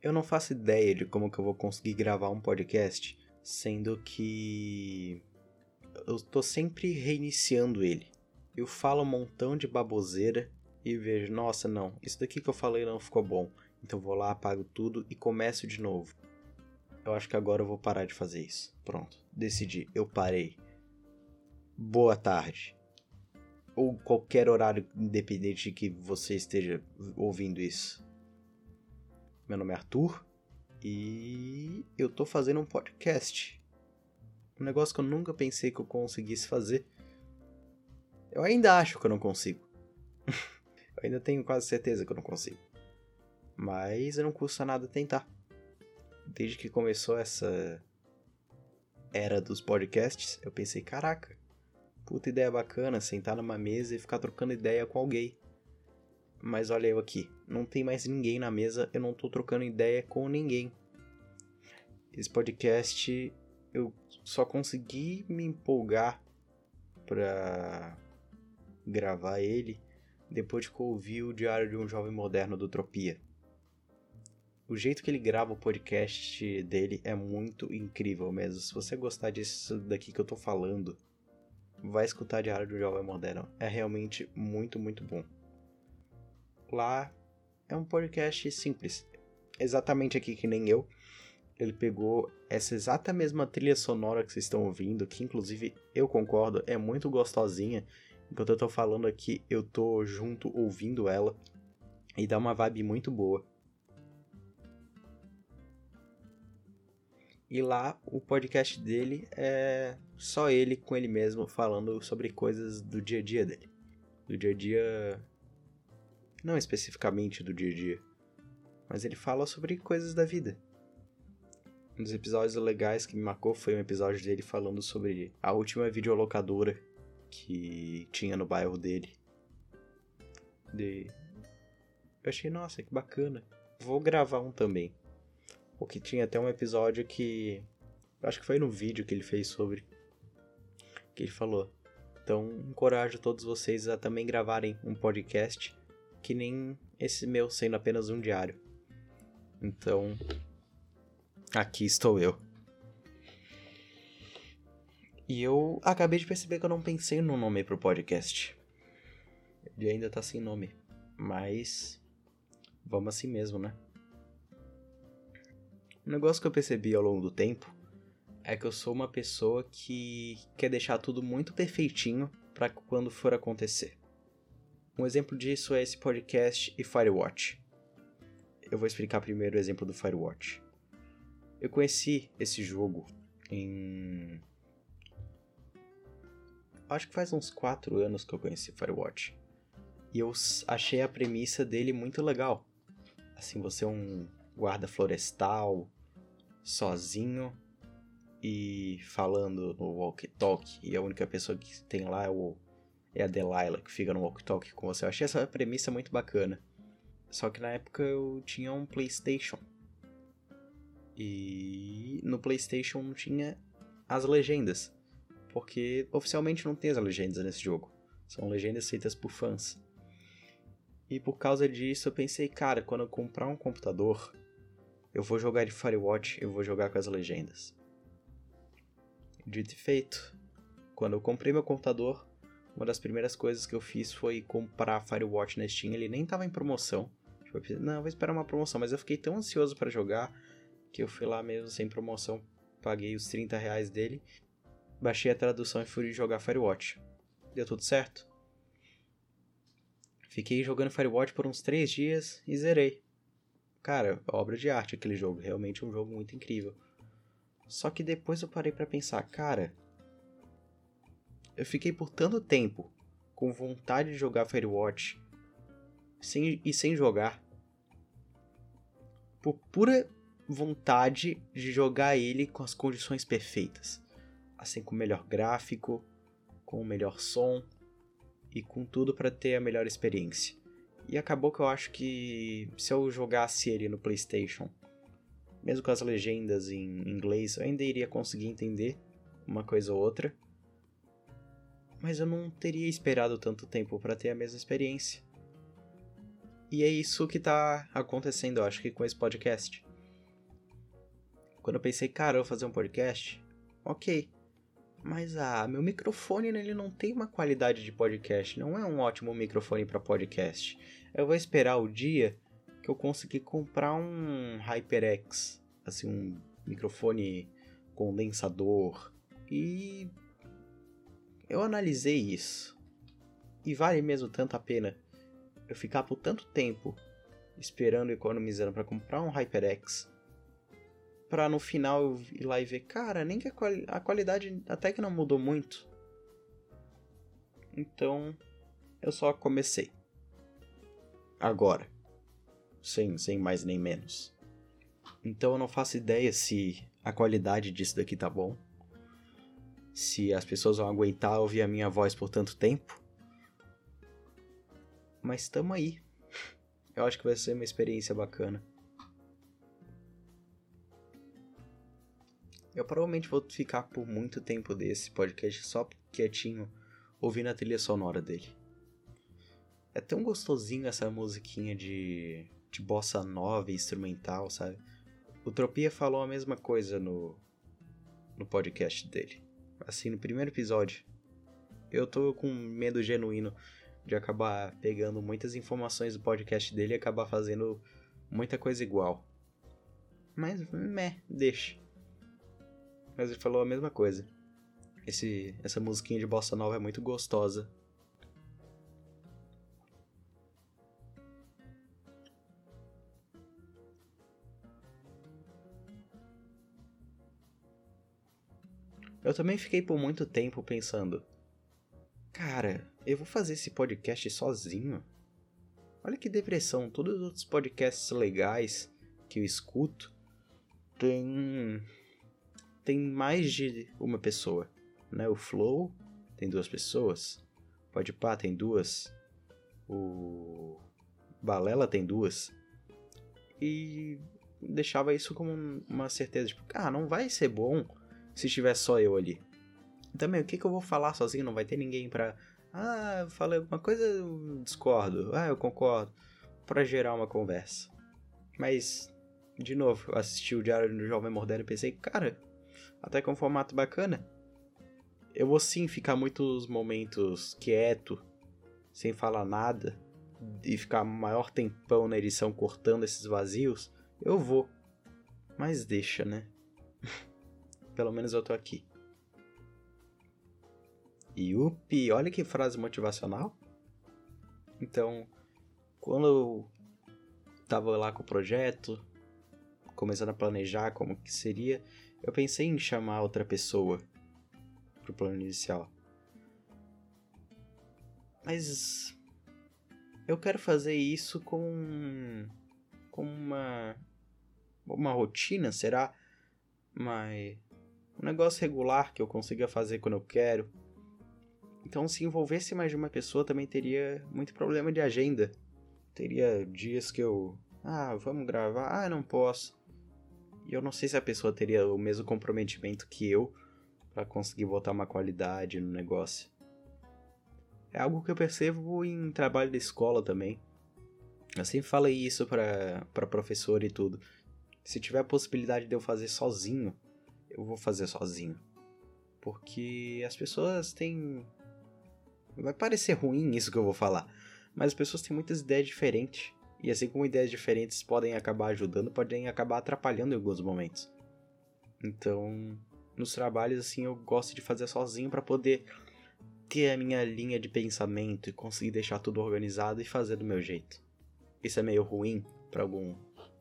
Eu não faço ideia de como que eu vou conseguir gravar um podcast, sendo que eu tô sempre reiniciando ele. Eu falo um montão de baboseira e vejo, nossa, não, isso daqui que eu falei não ficou bom. Então vou lá, apago tudo e começo de novo. Eu acho que agora eu vou parar de fazer isso. Pronto, decidi, eu parei. Boa tarde. Ou qualquer horário independente que você esteja ouvindo isso. Meu nome é Arthur e eu tô fazendo um podcast. Um negócio que eu nunca pensei que eu conseguisse fazer. Eu ainda acho que eu não consigo. eu ainda tenho quase certeza que eu não consigo. Mas não custa nada tentar. Desde que começou essa era dos podcasts, eu pensei, caraca, puta ideia bacana sentar numa mesa e ficar trocando ideia com alguém. Mas olha eu aqui, não tem mais ninguém na mesa, eu não tô trocando ideia com ninguém. Esse podcast eu só consegui me empolgar pra gravar ele depois que eu ouvi o Diário de um Jovem Moderno do Tropia. O jeito que ele grava o podcast dele é muito incrível mesmo. Se você gostar disso daqui que eu tô falando, vai escutar Diário de um Jovem Moderno. É realmente muito, muito bom lá é um podcast simples. Exatamente aqui que nem eu. Ele pegou essa exata mesma trilha sonora que vocês estão ouvindo, que inclusive eu concordo, é muito gostosinha. Enquanto eu tô falando aqui, eu tô junto ouvindo ela e dá uma vibe muito boa. E lá o podcast dele é só ele com ele mesmo falando sobre coisas do dia a dia dele. Do dia a dia não especificamente do dia a dia, mas ele fala sobre coisas da vida. Um dos episódios legais que me marcou foi um episódio dele falando sobre a última videolocadora que tinha no bairro dele. De... Eu achei, nossa, que bacana. Vou gravar um também. Porque tinha até um episódio que. Acho que foi no vídeo que ele fez sobre. Que ele falou. Então, encorajo todos vocês a também gravarem um podcast que nem esse meu sendo apenas um diário. Então, aqui estou eu. E eu acabei de perceber que eu não pensei no nome pro podcast. Ele ainda tá sem nome. Mas. Vamos assim mesmo, né? Um negócio que eu percebi ao longo do tempo é que eu sou uma pessoa que quer deixar tudo muito perfeitinho para quando for acontecer. Um exemplo disso é esse podcast e Firewatch. Eu vou explicar primeiro o exemplo do Firewatch. Eu conheci esse jogo em. Acho que faz uns 4 anos que eu conheci Firewatch. E eu achei a premissa dele muito legal. Assim, você é um guarda florestal, sozinho e falando no walkie-talkie. E a única pessoa que tem lá é o é a Delilah que fica no walkie-talkie com você. Eu achei essa premissa muito bacana. Só que na época eu tinha um PlayStation. E no PlayStation não tinha as legendas. Porque oficialmente não tem as legendas nesse jogo. São legendas feitas por fãs. E por causa disso eu pensei, cara, quando eu comprar um computador, eu vou jogar de Firewatch, eu vou jogar com as legendas. Dito e feito. Quando eu comprei meu computador, uma das primeiras coisas que eu fiz foi comprar Firewatch na Steam. Ele nem tava em promoção. Tipo, não, vou esperar uma promoção. Mas eu fiquei tão ansioso para jogar que eu fui lá mesmo sem promoção. Paguei os 30 reais dele. Baixei a tradução e fui jogar Firewatch. Deu tudo certo. Fiquei jogando Firewatch por uns 3 dias e zerei. Cara, obra de arte aquele jogo. Realmente um jogo muito incrível. Só que depois eu parei para pensar, cara, eu fiquei por tanto tempo com vontade de jogar Firewatch sem, e sem jogar. Por pura vontade de jogar ele com as condições perfeitas. Assim, com o melhor gráfico, com o melhor som e com tudo para ter a melhor experiência. E acabou que eu acho que se eu jogasse ele no PlayStation, mesmo com as legendas em inglês, eu ainda iria conseguir entender uma coisa ou outra mas eu não teria esperado tanto tempo para ter a mesma experiência. E é isso que tá acontecendo, eu acho que com esse podcast. quando eu pensei, cara, eu vou fazer um podcast, ok. Mas ah, meu microfone ele não tem uma qualidade de podcast, não é um ótimo microfone para podcast. Eu vou esperar o dia que eu conseguir comprar um HyperX, assim um microfone condensador e eu analisei isso. E vale mesmo tanto a pena eu ficar por tanto tempo esperando e economizando para comprar um HyperX para no final eu ir lá e ver, cara, nem que a, quali a qualidade até que não mudou muito. Então, eu só comecei. Agora. Sem, sem mais nem menos. Então eu não faço ideia se a qualidade disso daqui tá bom. Se as pessoas vão aguentar ouvir a minha voz por tanto tempo. Mas tamo aí. Eu acho que vai ser uma experiência bacana. Eu provavelmente vou ficar por muito tempo desse podcast só quietinho ouvindo a trilha sonora dele. É tão gostosinho essa musiquinha de, de bossa nova e instrumental, sabe? O Tropia falou a mesma coisa no, no podcast dele. Assim, no primeiro episódio. Eu tô com medo genuíno de acabar pegando muitas informações do podcast dele e acabar fazendo muita coisa igual. Mas, meh, deixa. Mas ele falou a mesma coisa. Esse, essa musiquinha de bossa nova é muito gostosa. Eu também fiquei por muito tempo pensando: Cara, eu vou fazer esse podcast sozinho? Olha que depressão, todos os outros podcasts legais que eu escuto tem tem mais de uma pessoa, né? O Flow tem duas pessoas, Pode Pá tem duas, o Balela tem duas e deixava isso como uma certeza, tipo, ah, não vai ser bom se tiver só eu ali. Também, o que, que eu vou falar sozinho? Não vai ter ninguém pra. Ah, eu falei alguma coisa, eu discordo. Ah, eu concordo. Pra gerar uma conversa. Mas, de novo, eu assisti o Diário do Jovem Moderno e pensei, cara, até que é um formato bacana. Eu vou sim ficar muitos momentos quieto, sem falar nada, e ficar maior tempão na edição cortando esses vazios. Eu vou. Mas deixa, né? Pelo menos eu tô aqui. Yupi, olha que frase motivacional. Então, quando eu tava lá com o projeto, começando a planejar como que seria, eu pensei em chamar outra pessoa pro plano inicial. Mas eu quero fazer isso com com uma uma rotina, será? Mas um negócio regular que eu consiga fazer quando eu quero então, se envolvesse mais de uma pessoa, também teria muito problema de agenda. Teria dias que eu. Ah, vamos gravar. Ah, não posso. E eu não sei se a pessoa teria o mesmo comprometimento que eu para conseguir botar uma qualidade no negócio. É algo que eu percebo em trabalho da escola também. Eu sempre falei isso para professor e tudo. Se tiver a possibilidade de eu fazer sozinho, eu vou fazer sozinho. Porque as pessoas têm Vai parecer ruim isso que eu vou falar, mas as pessoas têm muitas ideias diferentes. E assim como ideias diferentes podem acabar ajudando, podem acabar atrapalhando em alguns momentos. Então, nos trabalhos assim, eu gosto de fazer sozinho para poder ter a minha linha de pensamento e conseguir deixar tudo organizado e fazer do meu jeito. Isso é meio ruim para algum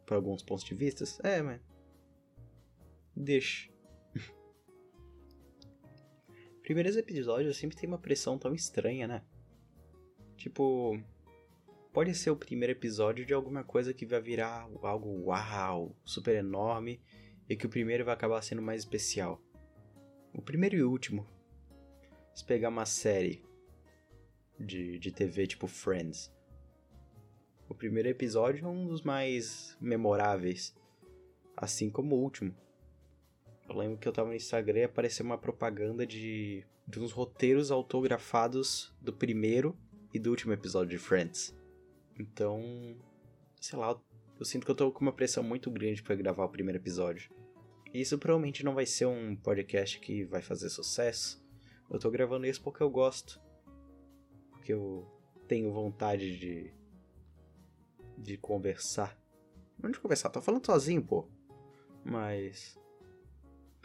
para alguns pontos de vista. É, mas deixa. Primeiros episódios sempre tem uma pressão tão estranha, né? Tipo, pode ser o primeiro episódio de alguma coisa que vai virar algo uau, super enorme e que o primeiro vai acabar sendo mais especial. O primeiro e último. Se pegar uma série de, de TV tipo Friends. O primeiro episódio é um dos mais memoráveis, assim como o último. Eu lembro que eu tava no Instagram e apareceu uma propaganda de, de uns roteiros autografados do primeiro e do último episódio de Friends. Então, sei lá, eu sinto que eu tô com uma pressão muito grande para gravar o primeiro episódio. Isso provavelmente não vai ser um podcast que vai fazer sucesso. Eu tô gravando isso porque eu gosto. Porque eu tenho vontade de. de conversar. Não de conversar, tô falando sozinho, pô. Mas.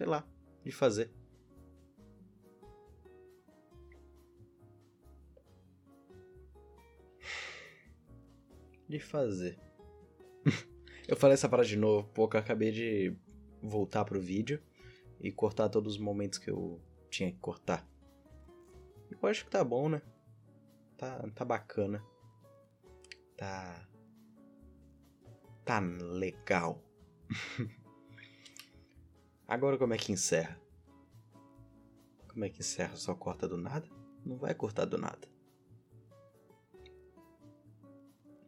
Sei lá, de fazer. De fazer. eu falei essa parada de novo, porque eu acabei de voltar pro vídeo e cortar todos os momentos que eu tinha que cortar. Eu acho que tá bom, né? Tá, tá bacana. Tá. Tá legal. Agora como é que encerra? Como é que encerra? Só corta do nada? Não vai cortar do nada.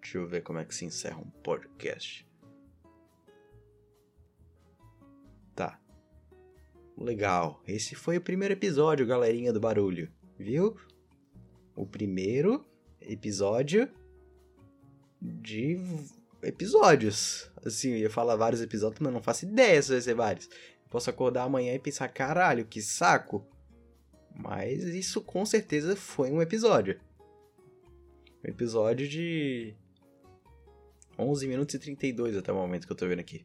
Deixa eu ver como é que se encerra um podcast. Tá. Legal. Esse foi o primeiro episódio, galerinha do barulho. Viu? O primeiro episódio de episódios. Assim, eu ia falar vários episódios, mas não faço ideia se vai ser vários. Posso acordar amanhã e pensar, caralho, que saco. Mas isso com certeza foi um episódio. Um episódio de 11 minutos e 32 até o momento que eu tô vendo aqui.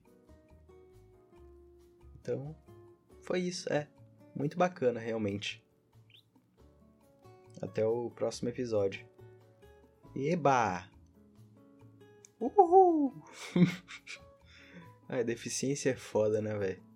Então, foi isso, é. Muito bacana, realmente. Até o próximo episódio. Eba! Uhul! a deficiência é foda, né, velho?